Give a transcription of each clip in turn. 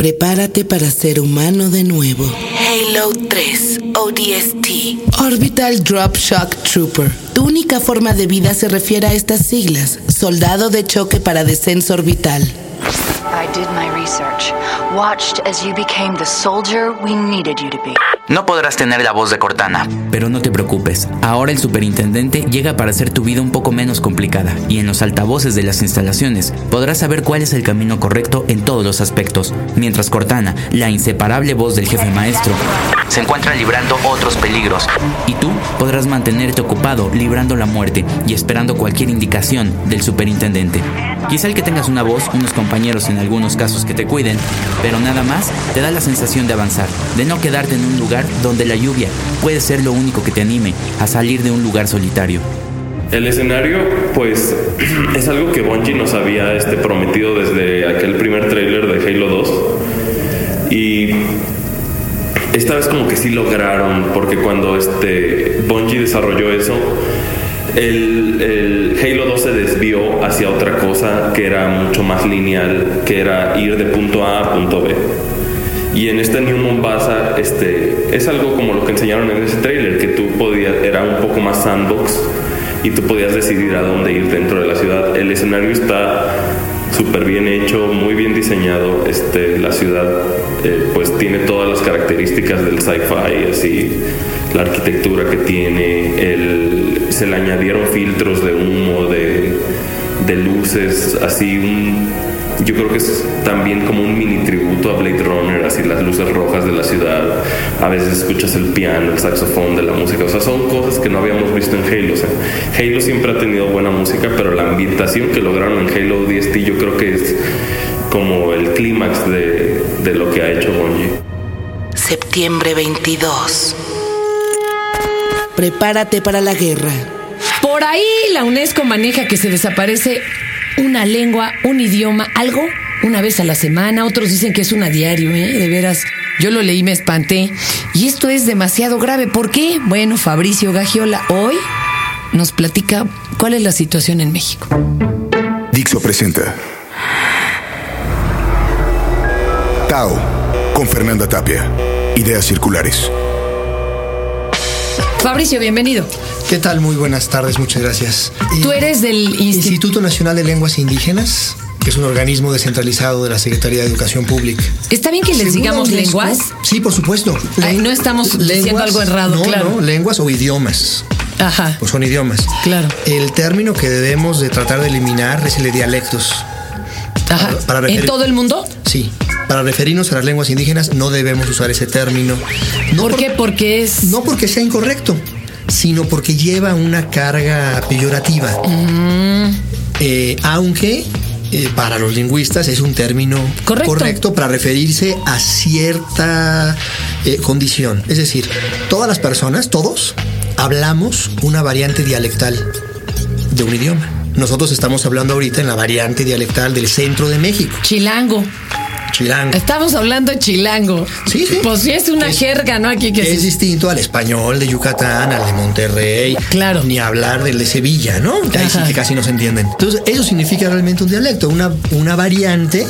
Prepárate para ser humano de nuevo. Halo 3 ODST. Orbital Drop Shock Trooper. Tu única forma de vida se refiere a estas siglas. Soldado de choque para descenso orbital. I did my research. Watched as you became the soldier we needed you to be. No podrás tener la voz de Cortana. Pero no te preocupes, ahora el superintendente llega para hacer tu vida un poco menos complicada y en los altavoces de las instalaciones podrás saber cuál es el camino correcto en todos los aspectos, mientras Cortana, la inseparable voz del jefe maestro, se encuentra librando otros peligros y tú podrás mantenerte ocupado librando la muerte y esperando cualquier indicación del superintendente. Quizá el que tengas una voz, unos compañeros en algunos casos que te cuiden, pero nada más te da la sensación de avanzar, de no quedarte en un lugar donde la lluvia puede ser lo único que te anime a salir de un lugar solitario. El escenario, pues, es algo que Bungie nos había este, prometido desde aquel primer tráiler de Halo 2. Y esta vez como que sí lograron, porque cuando este Bungie desarrolló eso, el, el, Halo 2 se desvió hacia otra cosa que era mucho más lineal, que era ir de punto A a punto B. Y en este New Mombasa este, es algo como lo que enseñaron en ese trailer, que tú podías, era un poco más sandbox y tú podías decidir a dónde ir dentro de la ciudad. El escenario está súper bien hecho, muy bien diseñado. Este, la ciudad eh, pues tiene todas las características del sci-fi, así la arquitectura que tiene, el, se le añadieron filtros de humo, de, de luces, así un yo creo que es también como un mini tributo a Blade Runner, así las luces rojas de la ciudad, a veces escuchas el piano, el saxofón de la música, o sea, son cosas que no habíamos visto en Halo. O sea, Halo siempre ha tenido buena música, pero la ambientación que lograron en Halo DST yo creo que es como el clímax de, de lo que ha hecho Bungie. Septiembre 22. Prepárate para la guerra. Por ahí la UNESCO maneja que se desaparece una lengua, un idioma, algo una vez a la semana. Otros dicen que es una diario, ¿eh? De veras. Yo lo leí, me espanté. Y esto es demasiado grave. ¿Por qué? Bueno, Fabricio Gagiola hoy nos platica cuál es la situación en México. Dixo presenta Tao con Fernanda Tapia. Ideas circulares. Fabricio, bienvenido. ¿Qué tal? Muy buenas tardes, muchas gracias. Tú eres del Instituto, Instituto Nacional de Lenguas Indígenas, que es un organismo descentralizado de la Secretaría de Educación Pública. ¿Está bien que les digamos lenguas? Sí, por supuesto. Ay, no estamos diciendo algo errado, no, claro. No, lenguas o idiomas. Ajá. Pues son idiomas. Claro. El término que debemos de tratar de eliminar es el de dialectos. Ajá. Para, para ¿En todo el mundo? Sí. Para referirnos a las lenguas indígenas no debemos usar ese término. No ¿Por, por qué? Porque es... No porque sea incorrecto sino porque lleva una carga peyorativa. Mm. Eh, aunque eh, para los lingüistas es un término correcto, correcto para referirse a cierta eh, condición. Es decir, todas las personas, todos, hablamos una variante dialectal de un idioma. Nosotros estamos hablando ahorita en la variante dialectal del centro de México. Chilango. Chilango. Estamos hablando de chilango. Sí, sí. Pues sí, es una es, jerga, ¿no? Aquí que es distinto al español de Yucatán, al de Monterrey. Claro. Ni hablar del de Sevilla, ¿no? Que ahí sí que casi no se entienden. Entonces, eso significa realmente un dialecto, una, una variante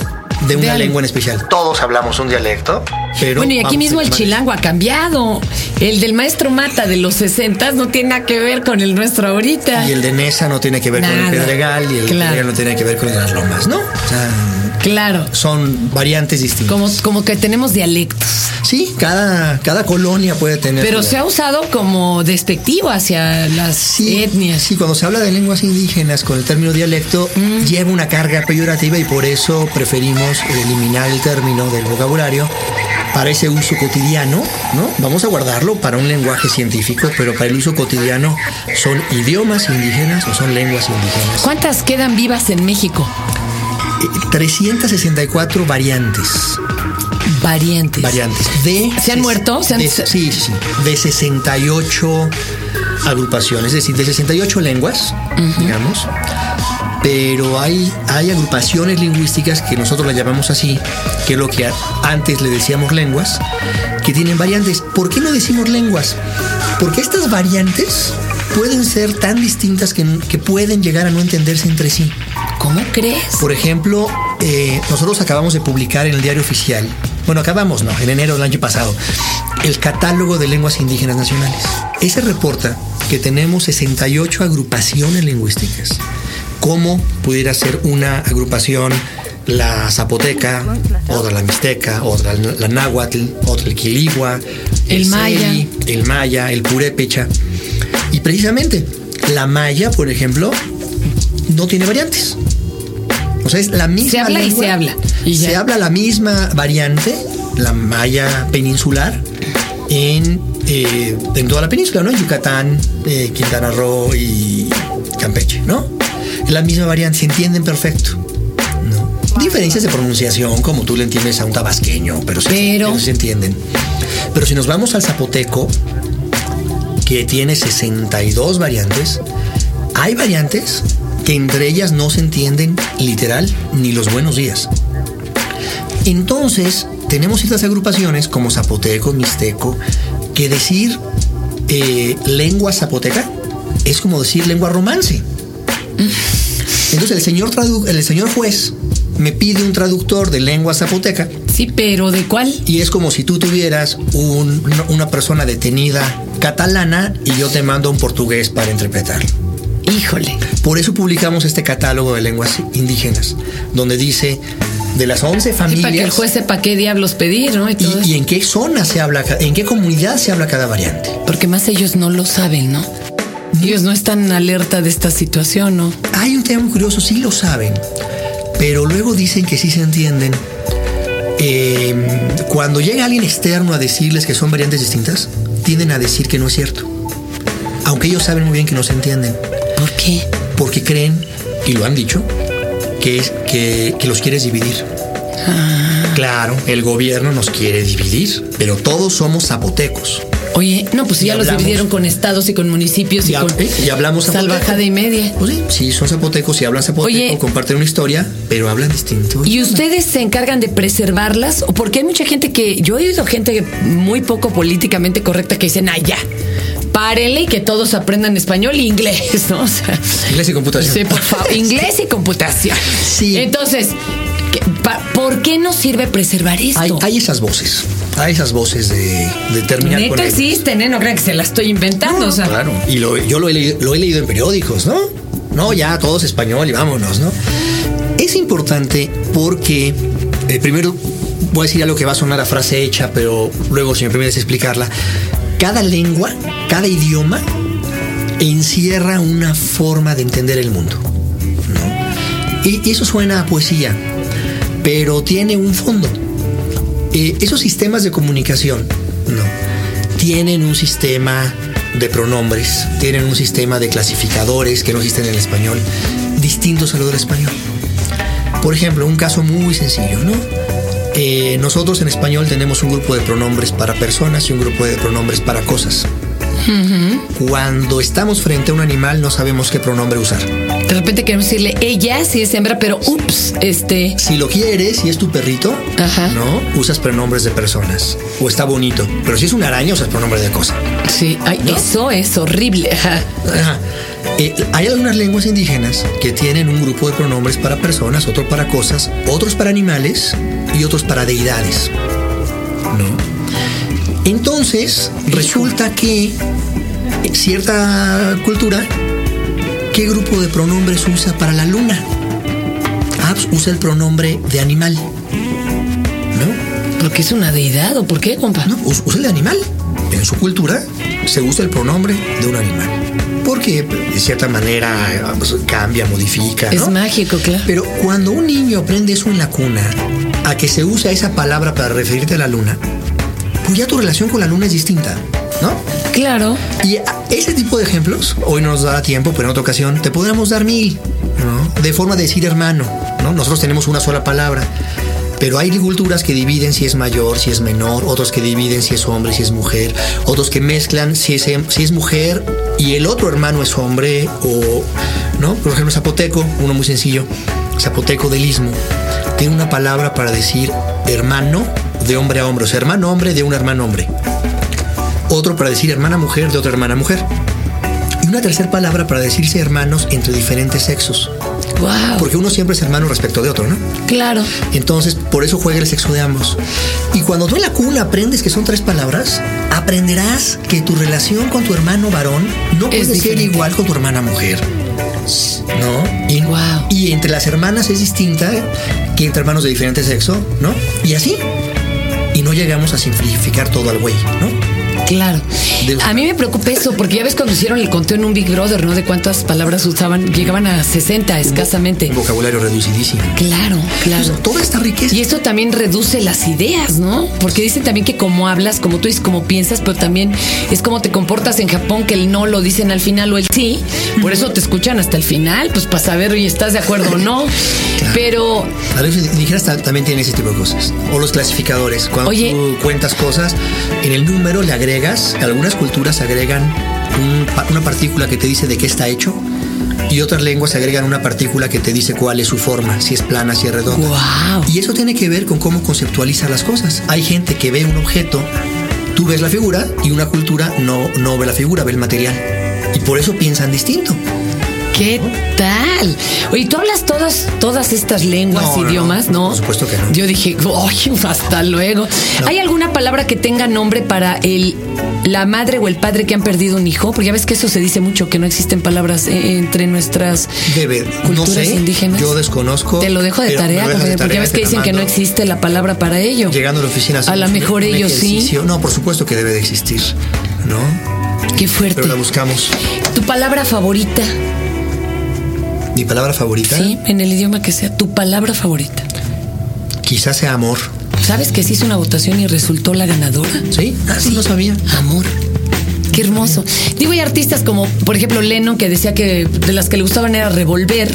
de una de lengua en especial. Todos hablamos un dialecto, pero. Bueno, y aquí mismo el chilango ha cambiado. El del maestro Mata de los 60 no tiene nada que ver con el nuestro ahorita. Y el de Nesa no tiene que ver nada. con el Pedregal y el claro. Pedregal no tiene que ver con las lomas, ¿no? O sea, Claro. Son variantes distintas. Como, como que tenemos dialectos. Sí, cada, cada colonia puede tener. Pero se ha usado como despectivo hacia las sí, etnias. Sí, cuando se habla de lenguas indígenas con el término dialecto, mm. lleva una carga peyorativa y por eso preferimos eliminar el término del vocabulario para ese uso cotidiano, ¿no? Vamos a guardarlo para un lenguaje científico, pero para el uso cotidiano son idiomas indígenas o son lenguas indígenas. ¿Cuántas quedan vivas en México? 364 variantes. Variantes. Variantes. De, ¿Se han muerto? ¿Se han... De, sí, sí, sí. De 68 agrupaciones, es decir, de 68 lenguas, uh -huh. digamos. Pero hay, hay agrupaciones lingüísticas que nosotros las llamamos así, que es lo que antes le decíamos lenguas, que tienen variantes. ¿Por qué no decimos lenguas? Porque estas variantes pueden ser tan distintas que, que pueden llegar a no entenderse entre sí. ¿Cómo crees? Por ejemplo, eh, nosotros acabamos de publicar en el diario oficial, bueno, acabamos, no, en enero del año pasado, el catálogo de lenguas indígenas nacionales. Ese reporta que tenemos 68 agrupaciones lingüísticas. ¿Cómo pudiera ser una agrupación la zapoteca, otra la mixteca, otra la náhuatl, otra el quiligua, el, maya, el maya, el purépecha. Y precisamente la maya, por ejemplo, no tiene variantes. O sea, es la misma. Se habla y se habla. se habla la misma variante, la maya peninsular, en, eh, en toda la península, ¿no? Yucatán, eh, Quintana Roo y Campeche, ¿no? La misma variante, se entienden perfecto. Diferencias de pronunciación, como tú le entiendes a un tabasqueño, pero, pero... se entienden. Pero si nos vamos al zapoteco, que tiene 62 variantes, hay variantes que entre ellas no se entienden literal ni los buenos días. Entonces, tenemos ciertas agrupaciones como zapoteco, mixteco, que decir eh, lengua zapoteca es como decir lengua romance. Entonces el señor, el señor juez me pide un traductor de lengua zapoteca. Sí, pero ¿de cuál? Y es como si tú tuvieras una persona detenida catalana y yo te mando un portugués para interpretarlo. Híjole. Por eso publicamos este catálogo de lenguas indígenas, donde dice de las 11 familias. para que el juez sepa qué diablos pedir, ¿no? Y, y, en qué zona se habla, en qué comunidad se habla cada variante. Porque más ellos no lo saben, ¿no? Ellos no están alerta de esta situación, ¿no? Hay un tema muy curioso, sí lo saben, pero luego dicen que sí se entienden. Eh, cuando llega alguien externo a decirles que son variantes distintas, tienden a decir que no es cierto. Aunque ellos saben muy bien que no se entienden. ¿Por qué? Porque creen, y lo han dicho, que, es, que, que los quieres dividir. Ah. Claro, el gobierno nos quiere dividir, pero todos somos zapotecos. Oye, no, pues ya los dividieron con estados y con municipios y, con y hablamos salvajada y media. Pues sí, sí, son zapotecos y hablan zapoteco, comparten una historia, pero hablan distinto. ¿Y ustedes se encargan de preservarlas? ¿O porque hay mucha gente que, yo he oído gente muy poco políticamente correcta que dicen, ya, párenle y que todos aprendan español e inglés, ¿no? O sea, inglés y computación. Sí, por favor, inglés y computación. Sí. Entonces, ¿por qué nos sirve preservar esto? hay esas voces a esas voces de, de terminar Neto existen, ¿eh? No crean que se la estoy inventando. o sea. Claro, y lo, yo lo he, leído, en periódicos, ¿no? No, ya todos español y vámonos, ¿no? Es importante porque, eh, primero, voy a decir algo que va a sonar a frase hecha, pero luego, si me permites explicarla, cada lengua, cada idioma encierra una forma de entender el mundo. ¿no? Y eso suena a poesía, pero tiene un fondo. Eh, esos sistemas de comunicación, no, tienen un sistema de pronombres, tienen un sistema de clasificadores que no existen en español, distintos a lo del español. Por ejemplo, un caso muy sencillo, ¿no? Eh, nosotros en español tenemos un grupo de pronombres para personas y un grupo de pronombres para cosas. Cuando estamos frente a un animal no sabemos qué pronombre usar. De repente queremos decirle ella si es hembra, pero ups, este. Si lo quieres y es tu perrito, ¿no? Usas pronombres de personas. O está bonito. Pero si es una araña, usas pronombre de cosa. Sí, eso es horrible. Eh, hay algunas lenguas indígenas que tienen un grupo de pronombres para personas, otro para cosas, otros para animales y otros para deidades. ¿No? Entonces, resulta que cierta cultura, ¿qué grupo de pronombres usa para la luna? Ah, pues usa el pronombre de animal. ¿No? ¿Porque es una deidad o por qué, compa? No, usa el de animal. En su cultura se usa el pronombre de un animal. Porque de cierta manera pues, cambia, modifica. Es mágico, claro. Pero cuando un niño aprende eso en la cuna, a que se usa esa palabra para referirte a la luna, pues ya tu relación con la luna es distinta, ¿no? Claro. Y ese tipo de ejemplos, hoy no nos da tiempo, pero en otra ocasión, te podríamos dar mil, ¿no? De forma de decir hermano, ¿no? Nosotros tenemos una sola palabra. Pero hay culturas que dividen si es mayor, si es menor, otros que dividen si es hombre, si es mujer, otros que mezclan si es, si es mujer y el otro hermano es hombre, o, ¿no? Por ejemplo, zapoteco, uno muy sencillo, zapoteco del istmo, tiene una palabra para decir hermano de hombre a hombre, o sea, hermano hombre de un hermano hombre. Otro para decir hermana mujer de otra hermana mujer. Y una tercera palabra para decirse hermanos entre diferentes sexos. Wow. Porque uno siempre es hermano respecto de otro, ¿no? Claro. Entonces, por eso juega el sexo de ambos. Y cuando tú en la cuna aprendes que son tres palabras, aprenderás que tu relación con tu hermano varón no Es puede ser igual con tu hermana mujer. ¿No? Y, Wow. y entre las hermanas es distinta que entre hermanos de diferente sexo, ¿no? Y así. Y no llegamos a simplificar todo al güey, ¿no? Claro. A mí me preocupa eso, porque ya ves cuando hicieron el conteo en un Big Brother, ¿no? De cuántas palabras usaban, llegaban a 60 escasamente. Un vocabulario reducidísimo. Claro, claro. Entonces, toda esta riqueza. Y esto también reduce las ideas, ¿no? Porque dicen también que como hablas, como tú dices, como piensas, pero también es como te comportas en Japón, que el no lo dicen al final o el sí. Por eso te escuchan hasta el final, pues para saber, oye, ¿estás de acuerdo o no? Pero A veces ta- también tienen ese tipo de cosas. O los clasificadores. Cuando Oye. tú cuentas cosas, en el número le agregas, algunas culturas agregan un una partícula que te dice de qué está hecho. Y otras lenguas agregan una partícula que te dice cuál es su forma, si es plana, si es redonda. Y eso tiene que ver con cómo conceptualiza las cosas. Hay gente que ve un objeto, tú ves la figura y una cultura no, no ve la figura, ve el material. Y por eso piensan distinto. ¿Qué tal? Oye, ¿tú hablas todas, todas estas lenguas, No, no, no. idiomas, no? Por supuesto que no. Yo dije, oye, hasta luego. ¿Hay alguna palabra que tenga nombre para el la madre o el padre que han perdido un hijo? Porque ya ves que eso se dice mucho, que no existen palabras eh, entre nuestras Debe, culturas sé, indígenas. yo desconozco. Te lo dejo de tarea, de porque, porque ya ves que dicen que no existe la palabra para ello. Llegando a la oficina. A lo mejor ellos sí. No, por supuesto que debe de existir, ¿no? Qué fuerte. Pero la buscamos. ¿Tu palabra favorita? Mi palabra favorita Sí, en el idioma que sea. Tu palabra favorita. quizás sea amor. ¿Sabes que se hizo una votación y resultó la ganadora? ¿Sí? Ah, sí, no sabía. Amor. Qué hermoso. Digo, hay artistas como, por ejemplo, Lennon, que decía que de las que le gustaban era revolver.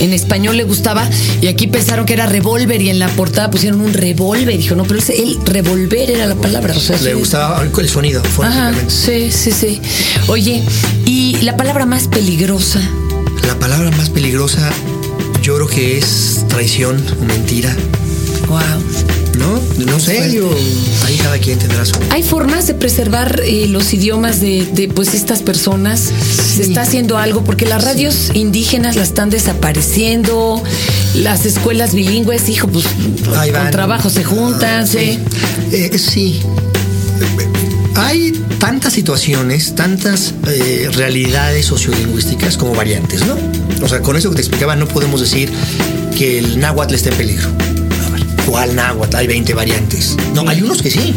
En español le gustaba y aquí pensaron que era revólver y en la portada pusieron un revólver. Dijo, no, pero ese- el revolver era la palabra. O sea, Le sí. gustaba el sonido, Ajá, sí, sí, sí. Oye, y la palabra más peligrosa. La palabra más peligrosa, yo creo que es traición o mentira. Wow. ¿No? No sé, yo. Ahí cada quien tendrá su. ¿Hay formas de preservar eh, los idiomas de, de, pues estas personas? ¿Se está haciendo algo? Porque las radios indígenas las están desapareciendo, las escuelas bilingües, hijo, pues Ahí con van. trabajo se juntan, Ah, sí. Eh, sí. Hay tantas situaciones, tantas eh, realidades sociolingüísticas como variantes, ¿no? O sea, con eso que te explicaba, no podemos decir que el náhuatl esté en peligro. A ver, ¿cuál náhuatl? Hay 20 variantes. No, hay unos que sí.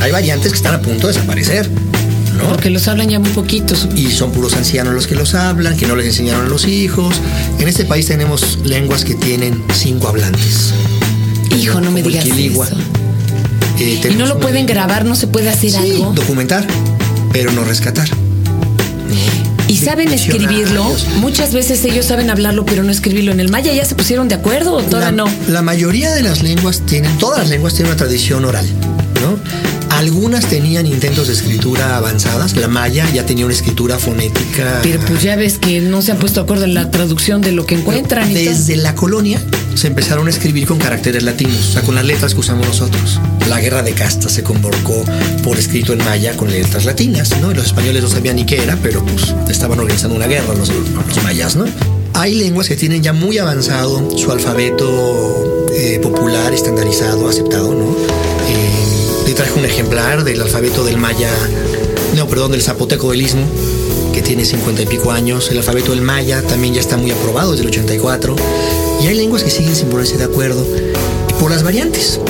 Hay variantes que están a punto de desaparecer, ¿no? Porque los hablan ya muy poquitos. y son puros ancianos los que los hablan, que no les enseñaron a los hijos. En este país tenemos lenguas que tienen cinco hablantes. Hijo, no me digas eso. Eh, Y no lo una- pueden grabar, no se puede hacer Sí, algo. documentar, pero no rescatar. Y saben escribirlo. Muchas veces ellos saben hablarlo, pero no escribirlo. En el maya ya se pusieron de acuerdo o todavía la, no. la mayoría de las lenguas tienen, todas las lenguas tienen una tradición oral, ¿no? Algunas tenían intentos de escritura avanzadas. La maya ya tenía una escritura fonética. Pero pues ya ves que no se han puesto de acuerdo en la traducción de lo que encuentran. Desde la colonia se empezaron a escribir con caracteres latinos, o sea, con las letras que usamos nosotros. La guerra de castas se convocó por escrito en maya con letras latinas, ¿no? Y los españoles no sabían ni qué era, pero pues estaban organizando una guerra los, los mayas, ¿no? Hay lenguas que tienen ya muy avanzado su alfabeto eh, popular, estandarizado, aceptado, ¿no? Eh, te traje un ejemplar del alfabeto del maya, no, perdón, del zapoteco del istmo, que tiene 50 y pico años. El alfabeto del maya también ya está muy aprobado desde el 84. Y hay lenguas que siguen sin ponerse de acuerdo por las variantes.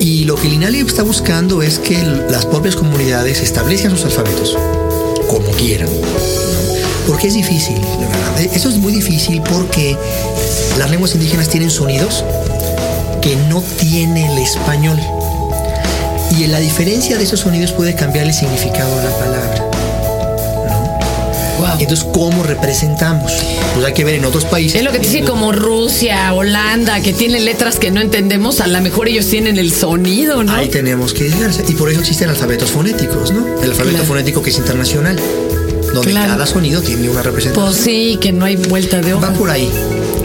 Y lo que el está buscando es que las propias comunidades establezcan sus alfabetos como quieran. Porque es difícil, de verdad. Eh, Eso es muy difícil porque las lenguas indígenas tienen sonidos que no tiene el español. Y la diferencia de esos sonidos puede cambiar el significado de la palabra. Guau. Entonces, ¿cómo representamos? Pues hay que ver en otros países. Es lo que te dice como Rusia, Holanda, que tienen letras que no entendemos, a lo mejor ellos tienen el sonido, ¿no? Ahí tenemos que llegar. Y por eso existen alfabetos fonéticos, ¿no? El alfabeto Claro. fonético que es internacional, donde Claro. cada sonido tiene una representación. Pues sí, que no hay vuelta de hoja. Va por ahí.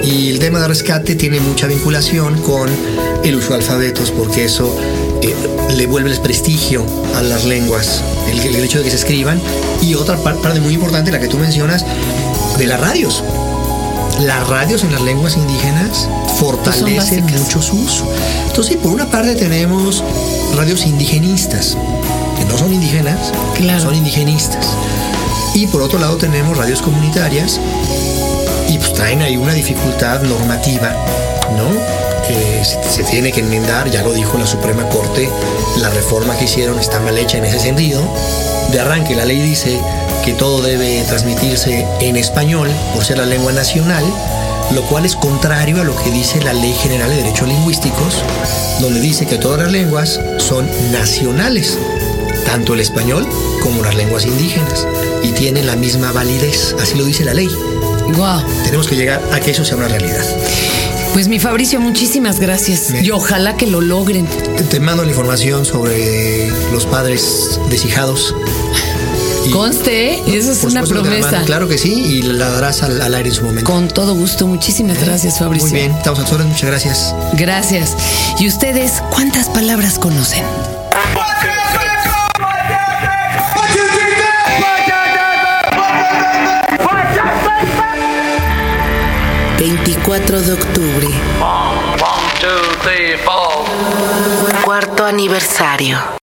Y el tema de rescate tiene mucha vinculación con el uso de alfabetos, porque eso eh, le prestigio a las lenguas, el, el hecho de que se escriban. Y otra par- parte muy importante, la que tú mencionas, de las radios. las radios en las lenguas indígenas fortalecen Pues mucho su uso. Entonces, por una parte tenemos radios indigenistas, que no son indígenas, Claro. son indigenistas. Y por otro lado tenemos radios comunitarias y pues traen ahí una dificultad normativa, ¿no? Eh, se, se tiene que enmendar, ya lo dijo la Suprema Corte, la reforma que hicieron está mal hecha en ese sentido. De arranque la ley dice que todo debe transmitirse en español por ser la lengua nacional, lo cual es contrario a lo que dice la Ley General de Derechos Lingüísticos, donde dice que todas las lenguas son nacionales, tanto el español como las lenguas indígenas, y tienen la misma validez, así lo dice la ley. Wow. Tenemos que llegar a que eso sea una realidad. Pues mi Fabricio, muchísimas gracias. Bien. Y ojalá que lo logren. Te mando la información sobre los padres deshijados. Y- Conste, ¿eh? eso es una promesa. Claro que sí, y la darás al, al aire en su momento. Con todo gusto. Muchísimas gracias, Fabricio. Muy bien, estamos a muchas gracias. Gracias. ¿Y ustedes cuántas palabras conocen? 24 de octubre. Cuarto aniversario.